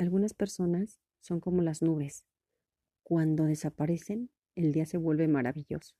algunas personas son como las nubes. Cuando desaparecen, el día se vuelve maravilloso.